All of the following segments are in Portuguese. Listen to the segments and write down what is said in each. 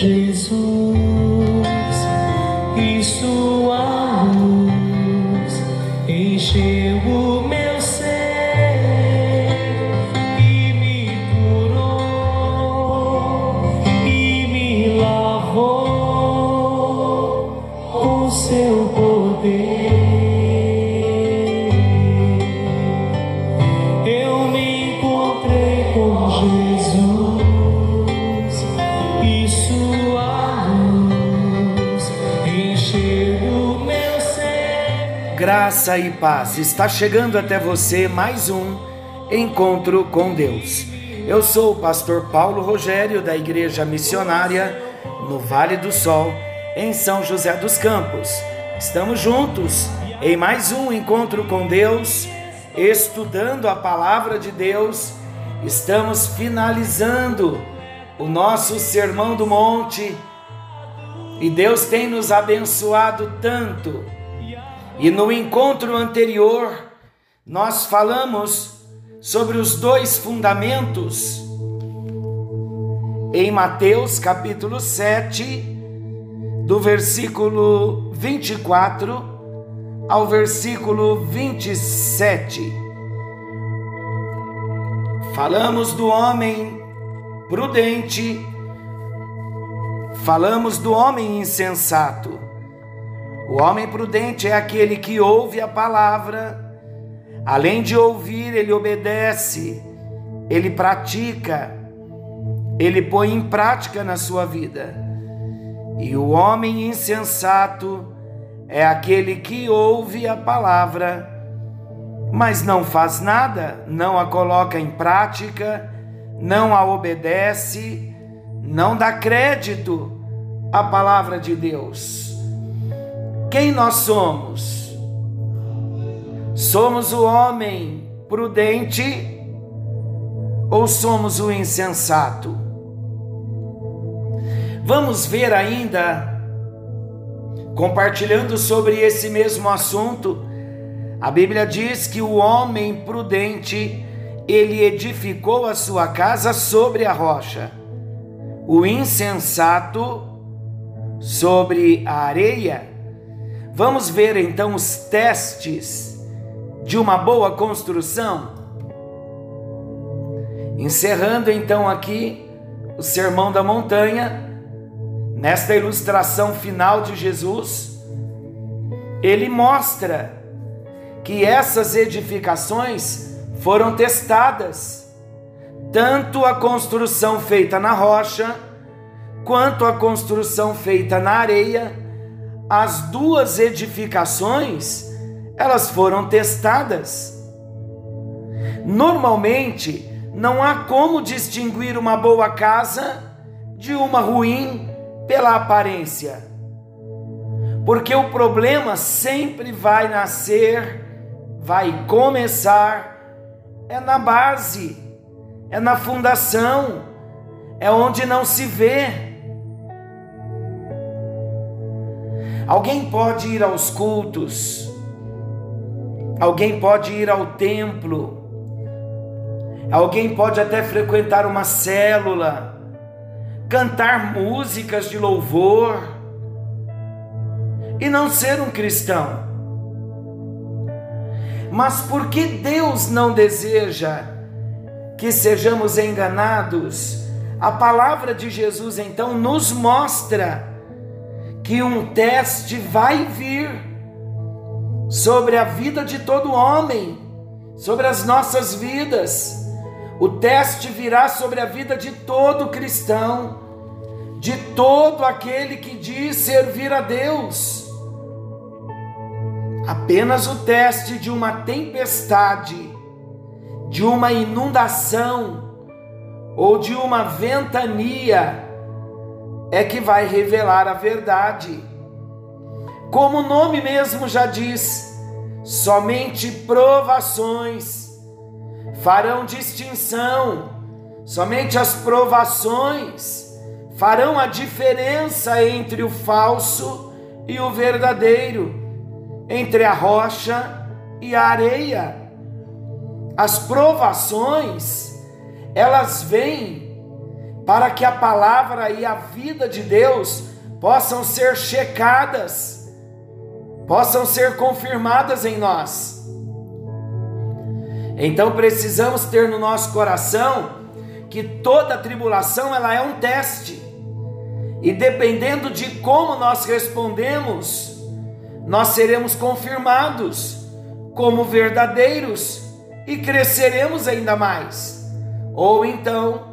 Jesus e Graça e paz. Está chegando até você mais um encontro com Deus. Eu sou o pastor Paulo Rogério da Igreja Missionária no Vale do Sol, em São José dos Campos. Estamos juntos em mais um encontro com Deus, estudando a palavra de Deus. Estamos finalizando o nosso Sermão do Monte e Deus tem nos abençoado tanto. E no encontro anterior, nós falamos sobre os dois fundamentos em Mateus capítulo 7, do versículo 24 ao versículo 27. Falamos do homem prudente, falamos do homem insensato. O homem prudente é aquele que ouve a palavra, além de ouvir, ele obedece, ele pratica, ele põe em prática na sua vida. E o homem insensato é aquele que ouve a palavra, mas não faz nada, não a coloca em prática, não a obedece, não dá crédito à palavra de Deus. Quem nós somos? Somos o homem prudente ou somos o insensato? Vamos ver ainda, compartilhando sobre esse mesmo assunto, a Bíblia diz que o homem prudente, ele edificou a sua casa sobre a rocha, o insensato sobre a areia. Vamos ver então os testes de uma boa construção? Encerrando então aqui o Sermão da Montanha, nesta ilustração final de Jesus, ele mostra que essas edificações foram testadas, tanto a construção feita na rocha, quanto a construção feita na areia, as duas edificações, elas foram testadas. Normalmente, não há como distinguir uma boa casa de uma ruim pela aparência. Porque o problema sempre vai nascer, vai começar é na base, é na fundação, é onde não se vê. Alguém pode ir aos cultos, alguém pode ir ao templo, alguém pode até frequentar uma célula, cantar músicas de louvor e não ser um cristão. Mas por que Deus não deseja que sejamos enganados? A palavra de Jesus então nos mostra que um teste vai vir sobre a vida de todo homem, sobre as nossas vidas. O teste virá sobre a vida de todo cristão, de todo aquele que diz servir a Deus. Apenas o teste de uma tempestade, de uma inundação ou de uma ventania é que vai revelar a verdade. Como o nome mesmo já diz, somente provações farão distinção, somente as provações farão a diferença entre o falso e o verdadeiro, entre a rocha e a areia. As provações, elas vêm para que a palavra e a vida de Deus possam ser checadas, possam ser confirmadas em nós. Então precisamos ter no nosso coração que toda tribulação ela é um teste. E dependendo de como nós respondemos, nós seremos confirmados como verdadeiros e cresceremos ainda mais. Ou então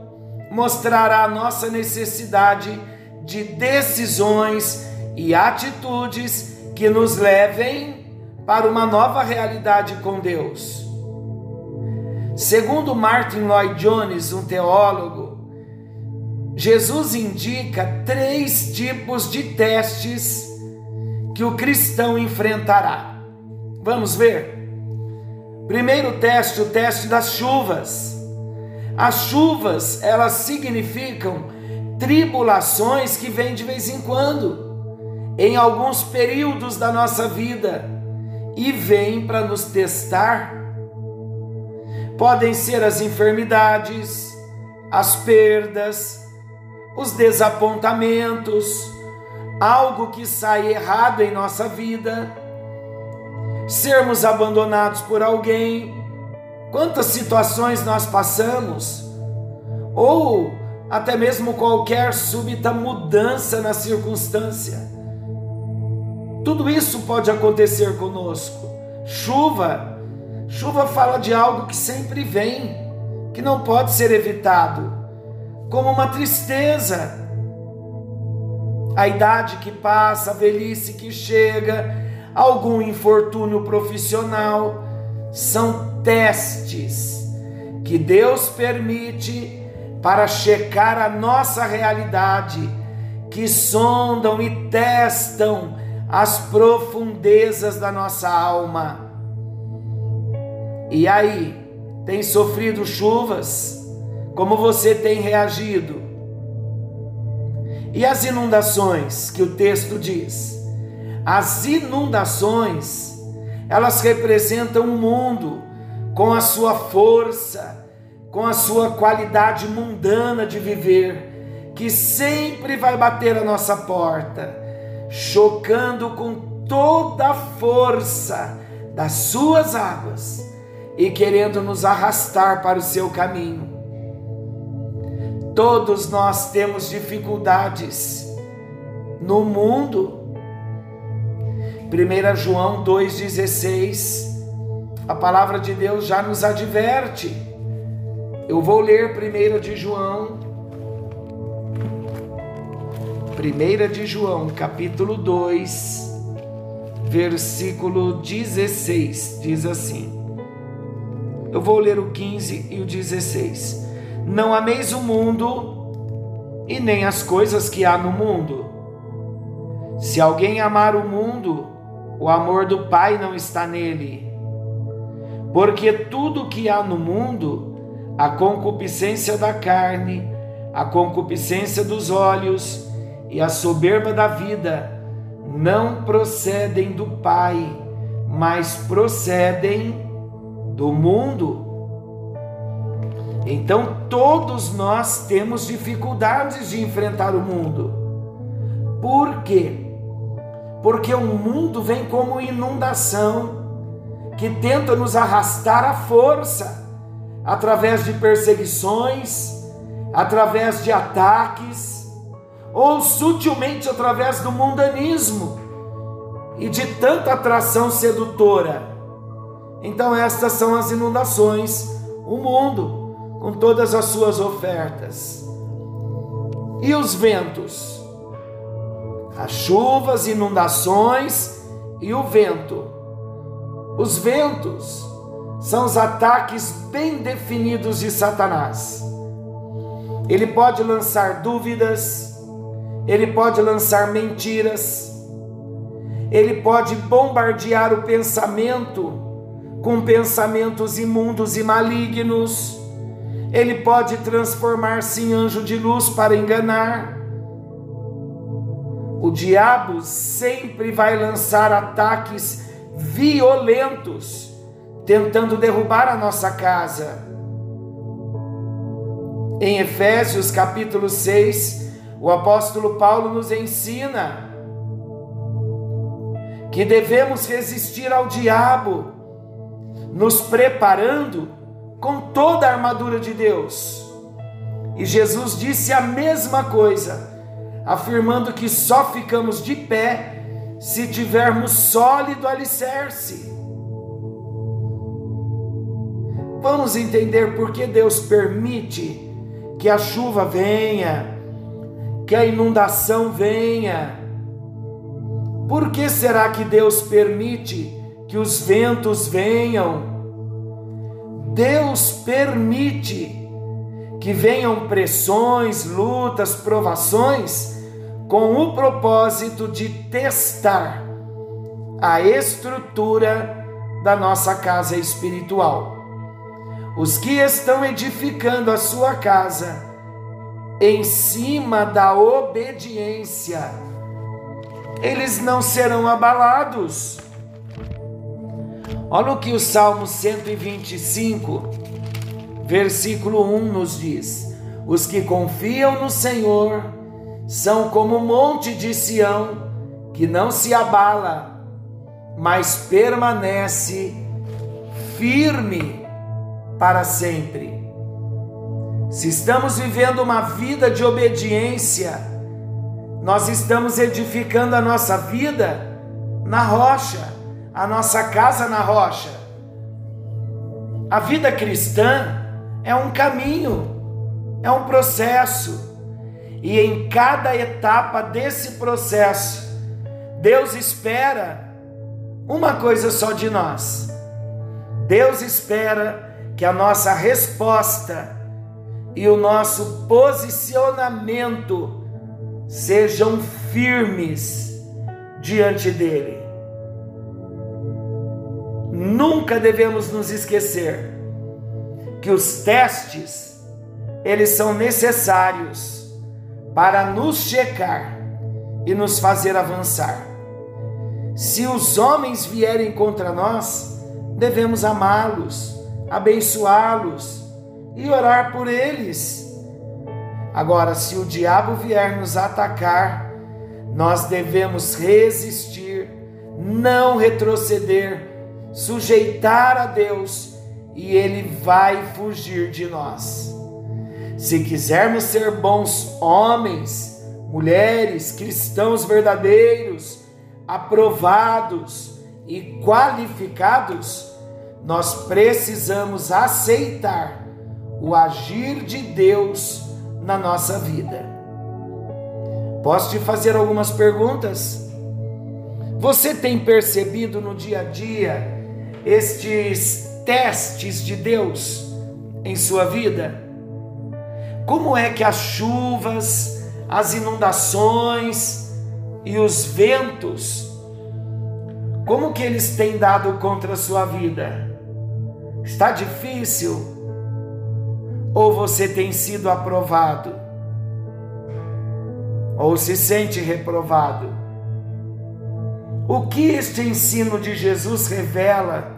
mostrará nossa necessidade de decisões e atitudes que nos levem para uma nova realidade com Deus. Segundo Martin Lloyd Jones, um teólogo, Jesus indica três tipos de testes que o cristão enfrentará. Vamos ver? Primeiro teste, o teste das chuvas. As chuvas, elas significam tribulações que vêm de vez em quando, em alguns períodos da nossa vida, e vêm para nos testar. Podem ser as enfermidades, as perdas, os desapontamentos, algo que sai errado em nossa vida, sermos abandonados por alguém, Quantas situações nós passamos, ou até mesmo qualquer súbita mudança na circunstância. Tudo isso pode acontecer conosco. Chuva, chuva fala de algo que sempre vem, que não pode ser evitado, como uma tristeza. A idade que passa, a velhice que chega, algum infortúnio profissional, são testes que Deus permite para checar a nossa realidade, que sondam e testam as profundezas da nossa alma. E aí, tem sofrido chuvas? Como você tem reagido? E as inundações que o texto diz? As inundações elas representam o mundo com a sua força, com a sua qualidade mundana de viver, que sempre vai bater a nossa porta, chocando com toda a força das suas águas e querendo nos arrastar para o seu caminho. Todos nós temos dificuldades no mundo 1 João 2,16, a palavra de Deus já nos adverte. Eu vou ler 1 de João, 1 de João, capítulo 2, versículo 16, diz assim. Eu vou ler o 15 e o 16. Não ameis o mundo e nem as coisas que há no mundo. Se alguém amar o mundo, o amor do Pai não está nele. Porque tudo que há no mundo, a concupiscência da carne, a concupiscência dos olhos e a soberba da vida, não procedem do Pai, mas procedem do mundo. Então todos nós temos dificuldades de enfrentar o mundo. Por quê? Porque o mundo vem como inundação que tenta nos arrastar à força através de perseguições, através de ataques, ou sutilmente através do mundanismo e de tanta atração sedutora. Então, estas são as inundações, o mundo, com todas as suas ofertas. E os ventos? As chuvas, inundações e o vento. Os ventos são os ataques bem definidos de Satanás. Ele pode lançar dúvidas, ele pode lançar mentiras, ele pode bombardear o pensamento com pensamentos imundos e malignos, ele pode transformar-se em anjo de luz para enganar o diabo sempre vai lançar ataques violentos, tentando derrubar a nossa casa. Em Efésios capítulo 6, o apóstolo Paulo nos ensina que devemos resistir ao diabo, nos preparando com toda a armadura de Deus. E Jesus disse a mesma coisa, afirmando que só ficamos de pé se tivermos sólido alicerce. Vamos entender por que Deus permite que a chuva venha, que a inundação venha. Por que será que Deus permite que os ventos venham? Deus permite que venham pressões, lutas, provações, com o propósito de testar a estrutura da nossa casa espiritual. Os que estão edificando a sua casa em cima da obediência, eles não serão abalados. Olha o que o Salmo 125, versículo 1 nos diz: Os que confiam no Senhor são como o monte de Sião, que não se abala, mas permanece firme para sempre. Se estamos vivendo uma vida de obediência, nós estamos edificando a nossa vida na rocha, a nossa casa na rocha. A vida cristã é um caminho, é um processo, e em cada etapa desse processo, Deus espera uma coisa só de nós. Deus espera que a nossa resposta e o nosso posicionamento sejam firmes diante dele. Nunca devemos nos esquecer que os testes eles são necessários para nos checar e nos fazer avançar. Se os homens vierem contra nós, devemos amá-los abençoá-los e orar por eles. Agora, se o diabo vier nos atacar, nós devemos resistir, não retroceder, sujeitar a Deus e ele vai fugir de nós. Se quisermos ser bons homens, mulheres, cristãos verdadeiros, aprovados e qualificados, nós precisamos aceitar o agir de Deus na nossa vida. Posso te fazer algumas perguntas? Você tem percebido no dia a dia estes testes de Deus em sua vida? Como é que as chuvas, as inundações e os ventos, como que eles têm dado contra a sua vida? Está difícil? Ou você tem sido aprovado? Ou se sente reprovado? O que este ensino de Jesus revela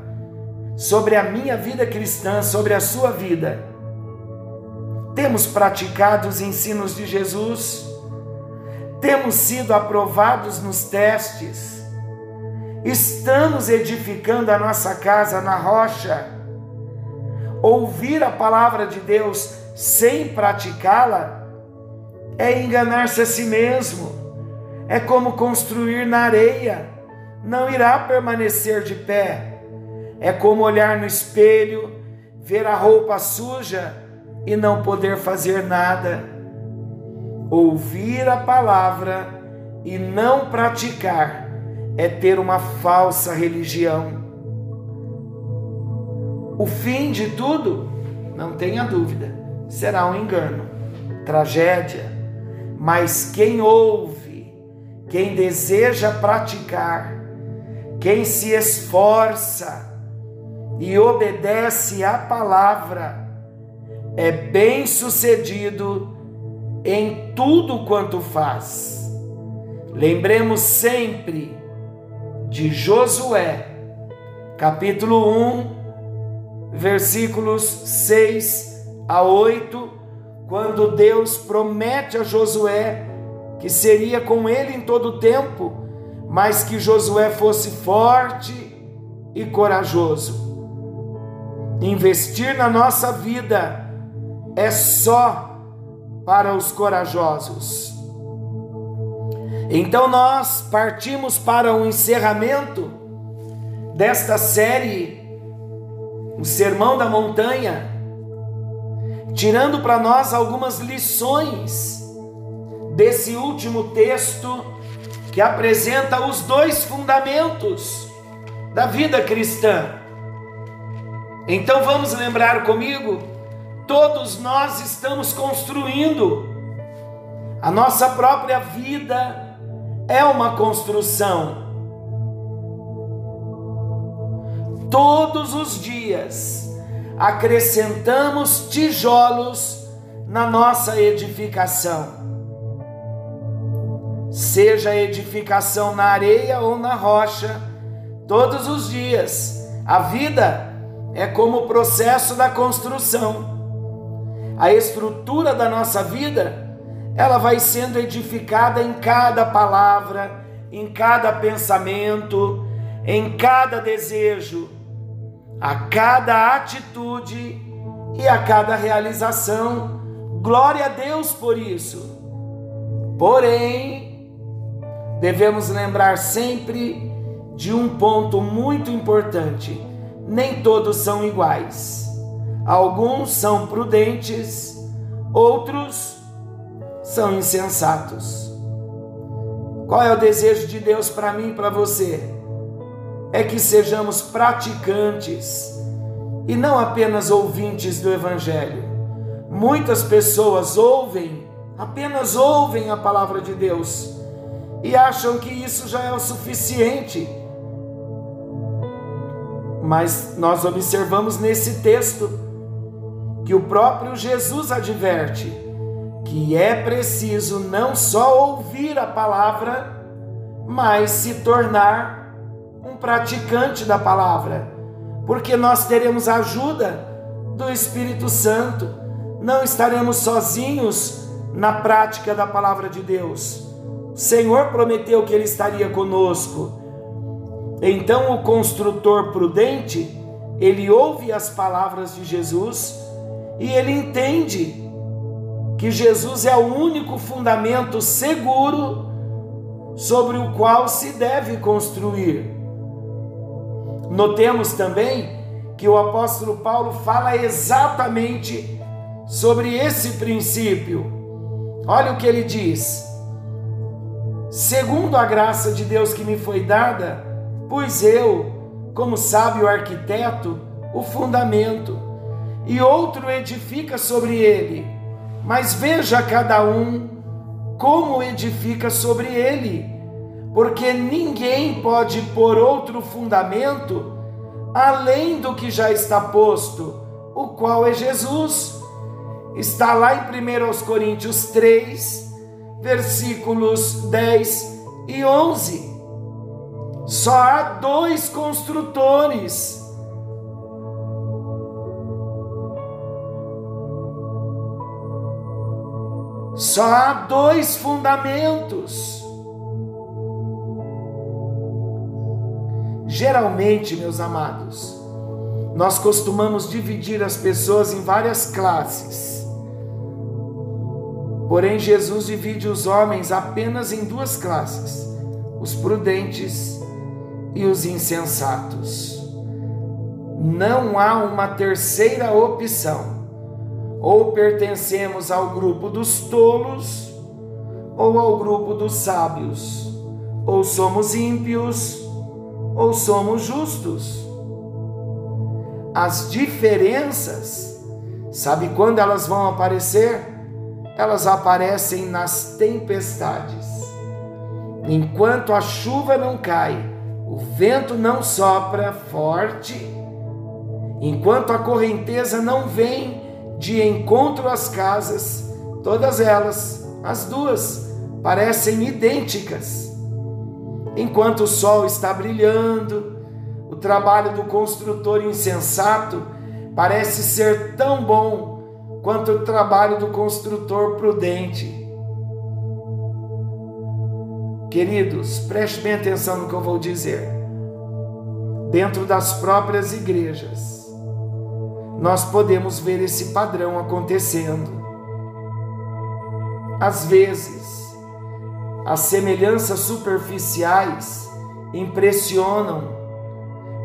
sobre a minha vida cristã, sobre a sua vida? Temos praticado os ensinos de Jesus? Temos sido aprovados nos testes? Estamos edificando a nossa casa na rocha? Ouvir a palavra de Deus sem praticá-la é enganar-se a si mesmo, é como construir na areia, não irá permanecer de pé. É como olhar no espelho, ver a roupa suja e não poder fazer nada. Ouvir a palavra e não praticar é ter uma falsa religião. O fim de tudo, não tenha dúvida, será um engano, tragédia. Mas quem ouve, quem deseja praticar, quem se esforça e obedece à palavra, é bem sucedido em tudo quanto faz. Lembremos sempre de Josué, capítulo 1, versículos 6 a 8, quando Deus promete a Josué que seria com ele em todo o tempo, mas que Josué fosse forte e corajoso. Investir na nossa vida é só para os corajosos. Então nós partimos para o encerramento desta série, o Sermão da Montanha, tirando para nós algumas lições desse último texto que apresenta os dois fundamentos da vida cristã. Então vamos lembrar comigo, todos nós estamos construindo a nossa própria vida é uma construção. Todos os dias acrescentamos tijolos na nossa edificação. Seja edificação na areia ou na rocha, todos os dias. A vida é como o processo da construção. A estrutura da nossa vida ela vai sendo edificada em cada palavra, em cada pensamento, em cada desejo, a cada atitude e a cada realização. Glória a Deus por isso. Porém, devemos lembrar sempre de um ponto muito importante: nem todos são iguais. Alguns são prudentes, outros são insensatos. Qual é o desejo de Deus para mim e para você? É que sejamos praticantes e não apenas ouvintes do Evangelho. Muitas pessoas ouvem, apenas ouvem a palavra de Deus e acham que isso já é o suficiente. Mas nós observamos nesse texto que o próprio Jesus adverte que é preciso não só ouvir a palavra, mas se tornar um praticante da palavra, porque nós teremos ajuda do Espírito Santo, não estaremos sozinhos na prática da palavra de Deus. O Senhor prometeu que Ele estaria conosco. Então, o construtor prudente, ele ouve as palavras de Jesus e ele entende que Jesus é o único fundamento seguro sobre o qual se deve construir. Notemos também que o apóstolo Paulo fala exatamente sobre esse princípio. Olha o que ele diz: Segundo a graça de Deus que me foi dada, pus eu, como sábio arquiteto, o fundamento, e outro edifica sobre ele mas veja cada um como edifica sobre ele, porque ninguém pode pôr outro fundamento além do que já está posto, o qual é Jesus. Está lá em 1 Coríntios 3, versículos 10 e 11. Só há dois construtores Só há dois fundamentos. Geralmente, meus amados, nós costumamos dividir as pessoas em várias classes. Porém, Jesus divide os homens apenas em duas classes: os prudentes e os insensatos. Não há uma terceira opção ou pertencemos ao grupo dos tolos ou ao grupo dos sábios, ou somos ímpios ou somos justos. As diferenças, sabe quando elas vão aparecer? Elas aparecem nas tempestades. Enquanto a chuva não cai, o vento não sopra forte, enquanto a correnteza não vem de encontro às casas, todas elas, as duas, parecem idênticas. Enquanto o sol está brilhando, o trabalho do construtor insensato parece ser tão bom quanto o trabalho do construtor prudente. Queridos, preste bem atenção no que eu vou dizer. Dentro das próprias igrejas, nós podemos ver esse padrão acontecendo. Às vezes, as semelhanças superficiais impressionam,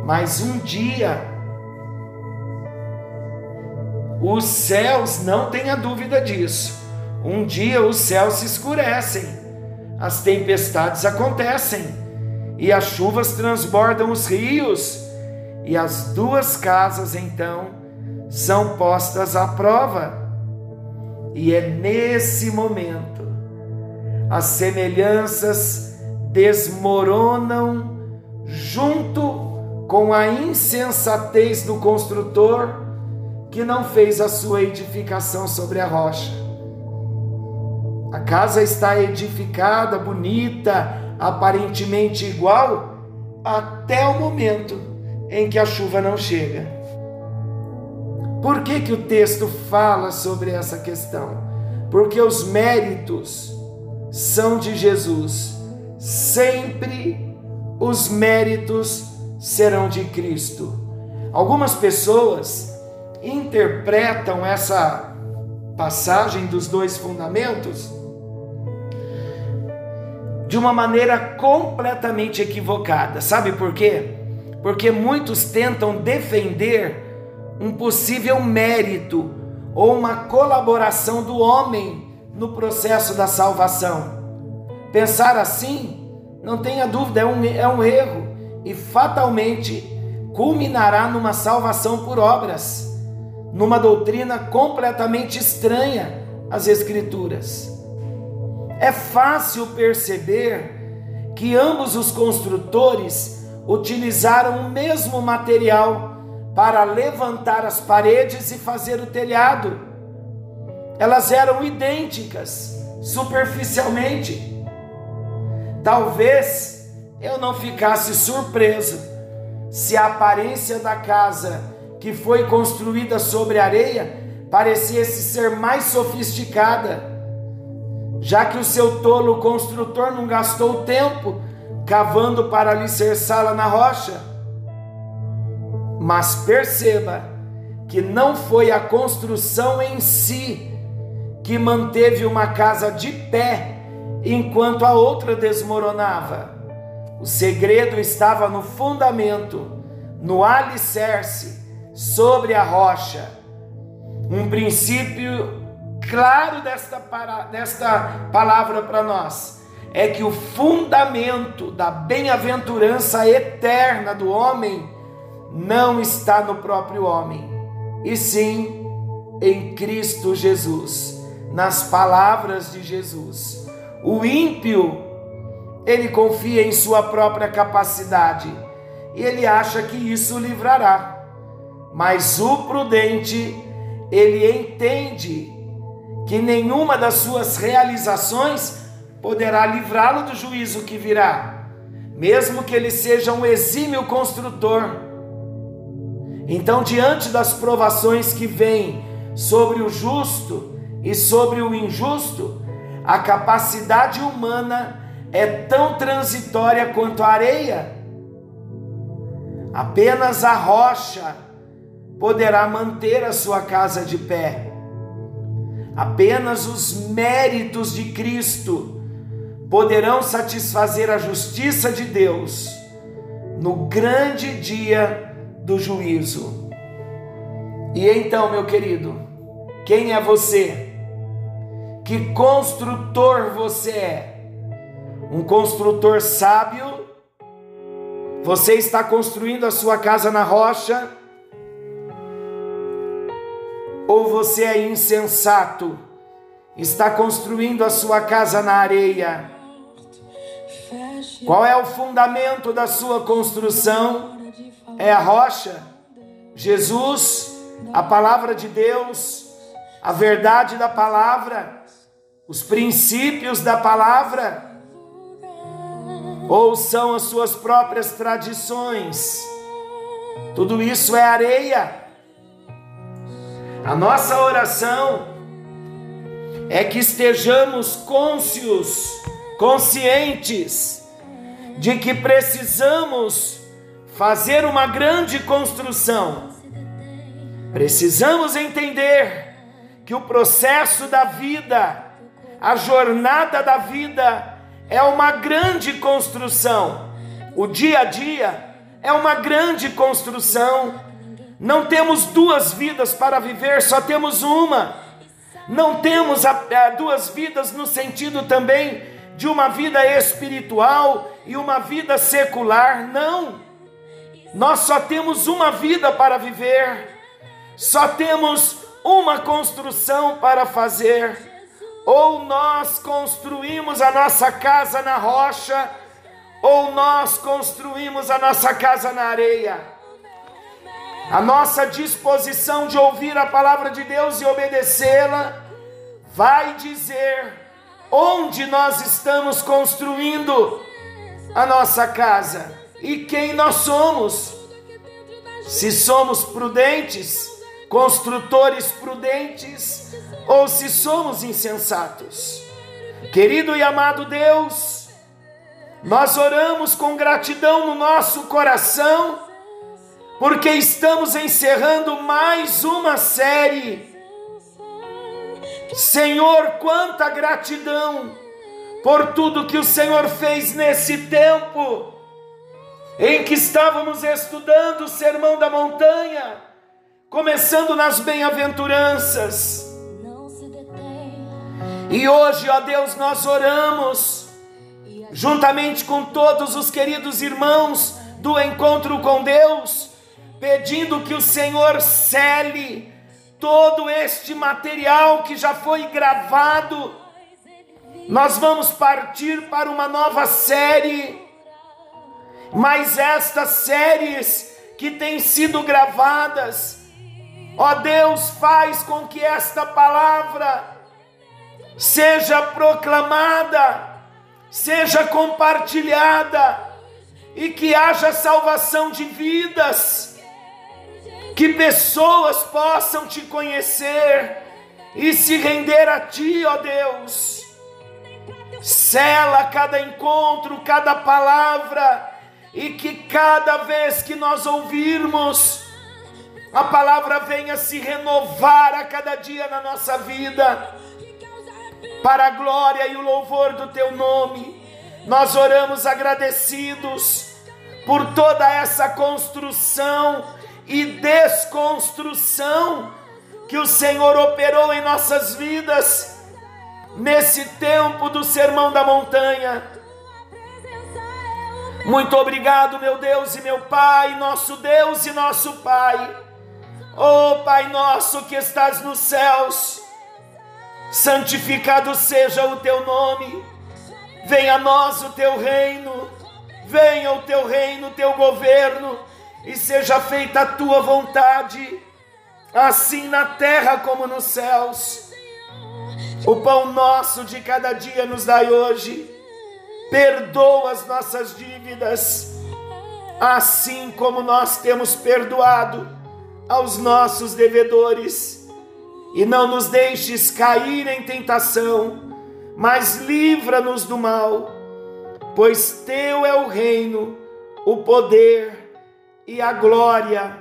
mas um dia os céus, não tenha dúvida disso, um dia os céus se escurecem as tempestades acontecem e as chuvas transbordam os rios, e as duas casas então são postas à prova. E é nesse momento as semelhanças desmoronam junto com a insensatez do construtor que não fez a sua edificação sobre a rocha. A casa está edificada, bonita, aparentemente igual, até o momento em que a chuva não chega. Por que, que o texto fala sobre essa questão? Porque os méritos são de Jesus. Sempre os méritos serão de Cristo. Algumas pessoas interpretam essa passagem dos dois fundamentos de uma maneira completamente equivocada. Sabe por quê? Porque muitos tentam defender um possível mérito ou uma colaboração do homem no processo da salvação. Pensar assim, não tenha dúvida, é um, é um erro e fatalmente culminará numa salvação por obras, numa doutrina completamente estranha às Escrituras. É fácil perceber que ambos os construtores utilizaram o mesmo material para levantar as paredes e fazer o telhado. Elas eram idênticas, superficialmente. Talvez eu não ficasse surpreso se a aparência da casa que foi construída sobre areia parecesse ser mais sofisticada já que o seu tolo construtor não gastou tempo cavando para alicerçá-la na rocha. Mas perceba que não foi a construção em si que manteve uma casa de pé enquanto a outra desmoronava. O segredo estava no fundamento, no alicerce, sobre a rocha. Um princípio claro desta, para, desta palavra para nós é que o fundamento da bem-aventurança eterna do homem não está no próprio homem, e sim em Cristo Jesus, nas palavras de Jesus. O ímpio, ele confia em sua própria capacidade e ele acha que isso o livrará, mas o prudente, ele entende que nenhuma das suas realizações poderá livrá-lo do juízo que virá, mesmo que ele seja um exímio construtor. Então, diante das provações que vêm sobre o justo e sobre o injusto, a capacidade humana é tão transitória quanto a areia. Apenas a rocha poderá manter a sua casa de pé. Apenas os méritos de Cristo poderão satisfazer a justiça de Deus no grande dia do juízo. E então, meu querido, quem é você? Que construtor você é? Um construtor sábio? Você está construindo a sua casa na rocha? Ou você é insensato, está construindo a sua casa na areia? Qual é o fundamento da sua construção? É a rocha? Jesus, a palavra de Deus, a verdade da palavra, os princípios da palavra? Ou são as suas próprias tradições? Tudo isso é areia A nossa oração é que estejamos cônscios, conscientes de que precisamos fazer uma grande construção. Precisamos entender que o processo da vida, a jornada da vida, é uma grande construção. O dia a dia é uma grande construção. Não temos duas vidas para viver, só temos uma. Não temos duas vidas no sentido também de uma vida espiritual e uma vida secular, não. Nós só temos uma vida para viver, só temos uma construção para fazer. Ou nós construímos a nossa casa na rocha, ou nós construímos a nossa casa na areia. A nossa disposição de ouvir a palavra de Deus e obedecê-la vai dizer onde nós estamos construindo a nossa casa e quem nós somos. Se somos prudentes, construtores prudentes, ou se somos insensatos. Querido e amado Deus, nós oramos com gratidão no nosso coração, porque estamos encerrando mais uma série Senhor, quanta gratidão por tudo que o Senhor fez nesse tempo em que estávamos estudando o Sermão da Montanha, começando nas bem-aventuranças. E hoje, ó Deus, nós oramos, juntamente com todos os queridos irmãos do encontro com Deus, pedindo que o Senhor cele todo este material que já foi gravado, nós vamos partir para uma nova série, mas estas séries que têm sido gravadas, ó Deus, faz com que esta palavra seja proclamada, seja compartilhada e que haja salvação de vidas que pessoas possam te conhecer e se render a ti, ó Deus. Sela cada encontro, cada palavra, e que cada vez que nós ouvirmos, a palavra venha se renovar a cada dia na nossa vida, para a glória e o louvor do teu nome. Nós oramos agradecidos por toda essa construção e desconstrução que o Senhor operou em nossas vidas nesse tempo do Sermão da Montanha. Muito obrigado, meu Deus e meu Pai, nosso Deus e nosso Pai. Oh Pai nosso que estás nos céus, santificado seja o teu nome. Venha a nós o teu reino. Venha o teu reino, o teu governo e seja feita a tua vontade, assim na terra como nos céus. O pão nosso de cada dia nos dai hoje, perdoa as nossas dívidas, assim como nós temos perdoado aos nossos devedores, e não nos deixes cair em tentação, mas livra-nos do mal, pois teu é o reino, o poder, e a glória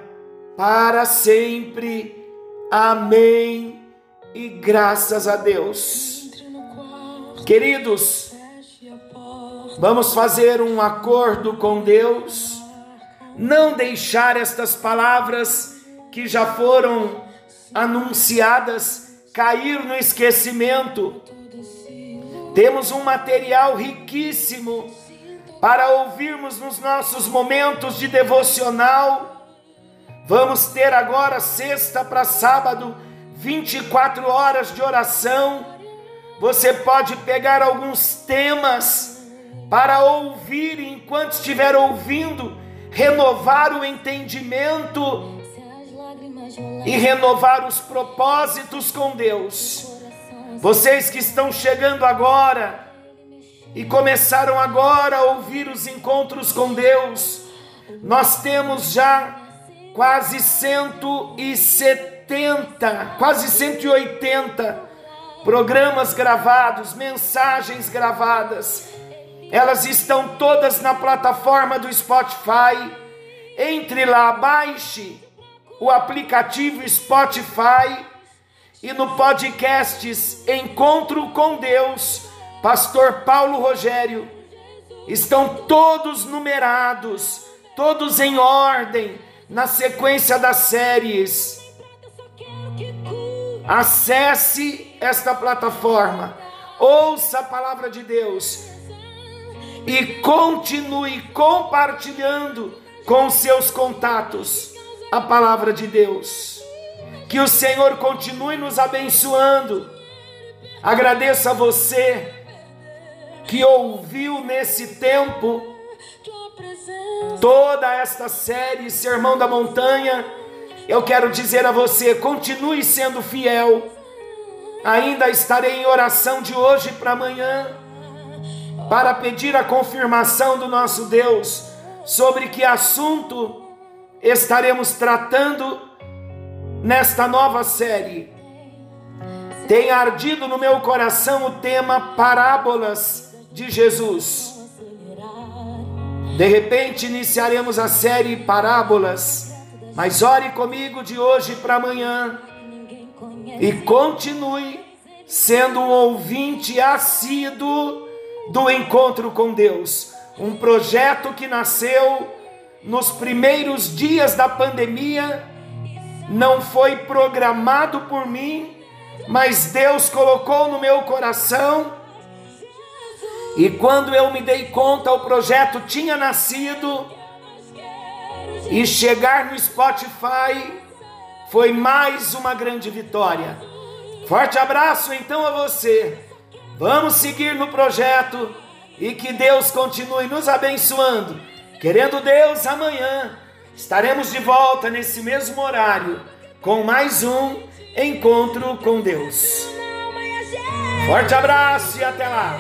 para sempre. Amém. E graças a Deus. Queridos, vamos fazer um acordo com Deus, não deixar estas palavras que já foram anunciadas cair no esquecimento. Temos um material riquíssimo para ouvirmos nos nossos momentos de devocional. Vamos ter agora, sexta para sábado, 24 horas de oração. Você pode pegar alguns temas para ouvir enquanto estiver ouvindo, renovar o entendimento e renovar os propósitos com Deus. Vocês que estão chegando agora, e começaram agora a ouvir os encontros com Deus. Nós temos já quase 170 180, quase 180 programas gravados, mensagens gravadas. Elas estão todas na plataforma do Spotify. Entre lá, baixe o aplicativo Spotify e no podcasts Encontro com Deus, Pastor Paulo Rogério. Estão todos numerados, todos em ordem, na sequência das séries. Acesse esta plataforma, ouça a palavra de Deus e continue compartilhando com seus contatos a palavra de Deus. Que o Senhor continue nos abençoando. Agradeço a você que ouviu nesse tempo toda esta série Sermão da Montanha eu quero dizer a você: continue sendo fiel. Ainda estarei em oração de hoje para amanhã, para pedir a confirmação do nosso Deus sobre que assunto estaremos tratando nesta nova série. Tem ardido no meu coração o tema Parábolas de Jesus. De repente iniciaremos a série Parábolas mas ore comigo de hoje para amanhã e continue sendo um ouvinte assíduo do encontro com Deus. Um projeto que nasceu nos primeiros dias da pandemia, não foi programado por mim, mas Deus colocou no meu coração. E quando eu me dei conta, o projeto tinha nascido e chegar no Spotify foi mais uma grande vitória. Forte abraço então a você. Vamos seguir no projeto e que Deus continue nos abençoando. Querendo Deus, amanhã estaremos de volta nesse mesmo horário com mais um encontro com Deus. Forte abraço e até lá.